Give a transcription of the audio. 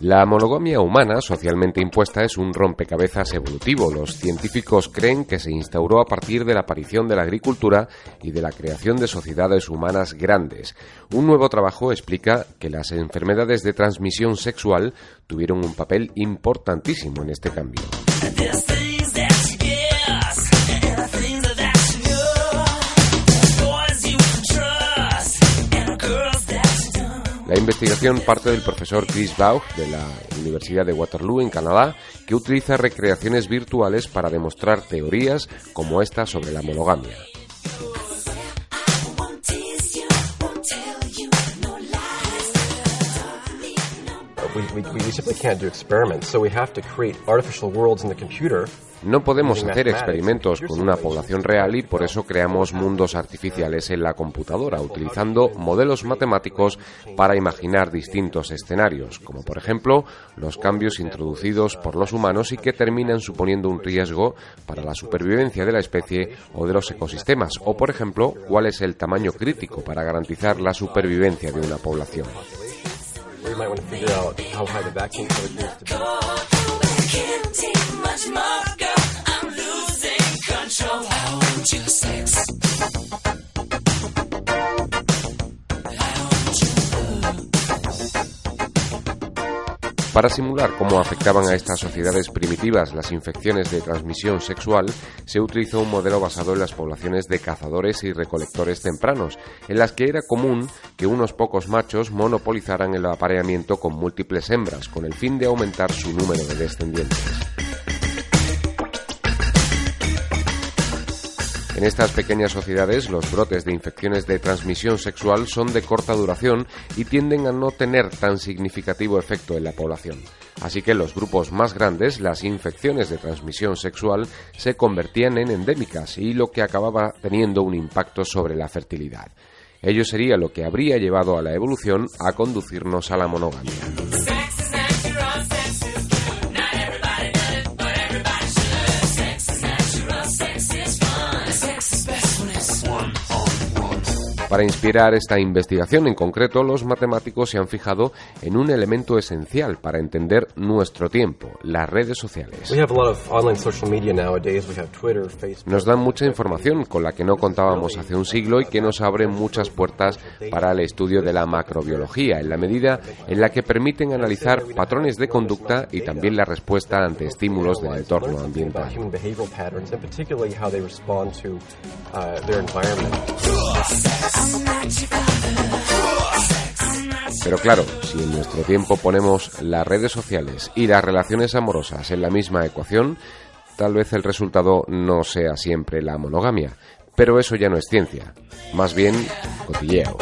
La monogamia humana socialmente impuesta es un rompecabezas evolutivo. Los científicos creen que se instauró a partir de la aparición de la agricultura y de la creación de sociedades humanas grandes. Un nuevo trabajo explica que las enfermedades de transmisión sexual tuvieron un papel importantísimo en este cambio. La investigación parte del profesor Chris Baugh de la Universidad de Waterloo en Canadá, que utiliza recreaciones virtuales para demostrar teorías como esta sobre la monogamia. No podemos hacer experimentos con una población real y por eso creamos mundos artificiales en la computadora, utilizando modelos matemáticos para imaginar distintos escenarios, como por ejemplo los cambios introducidos por los humanos y que terminan suponiendo un riesgo para la supervivencia de la especie o de los ecosistemas, o por ejemplo cuál es el tamaño crítico para garantizar la supervivencia de una población. We might want to figure out how high the vaccine coverage needs to be. Para simular cómo afectaban a estas sociedades primitivas las infecciones de transmisión sexual, se utilizó un modelo basado en las poblaciones de cazadores y recolectores tempranos, en las que era común que unos pocos machos monopolizaran el apareamiento con múltiples hembras, con el fin de aumentar su número de descendientes. En estas pequeñas sociedades los brotes de infecciones de transmisión sexual son de corta duración y tienden a no tener tan significativo efecto en la población. Así que los grupos más grandes las infecciones de transmisión sexual se convertían en endémicas y lo que acababa teniendo un impacto sobre la fertilidad. Ello sería lo que habría llevado a la evolución a conducirnos a la monogamia. Para inspirar esta investigación en concreto, los matemáticos se han fijado en un elemento esencial para entender nuestro tiempo, las redes sociales. Nos dan mucha información con la que no contábamos hace un siglo y que nos abre muchas puertas para el estudio de la macrobiología, en la medida en la que permiten analizar patrones de conducta y también la respuesta ante estímulos del entorno ambiental. Pero claro, si en nuestro tiempo ponemos las redes sociales y las relaciones amorosas en la misma ecuación, tal vez el resultado no sea siempre la monogamia. Pero eso ya no es ciencia, más bien cotilleo.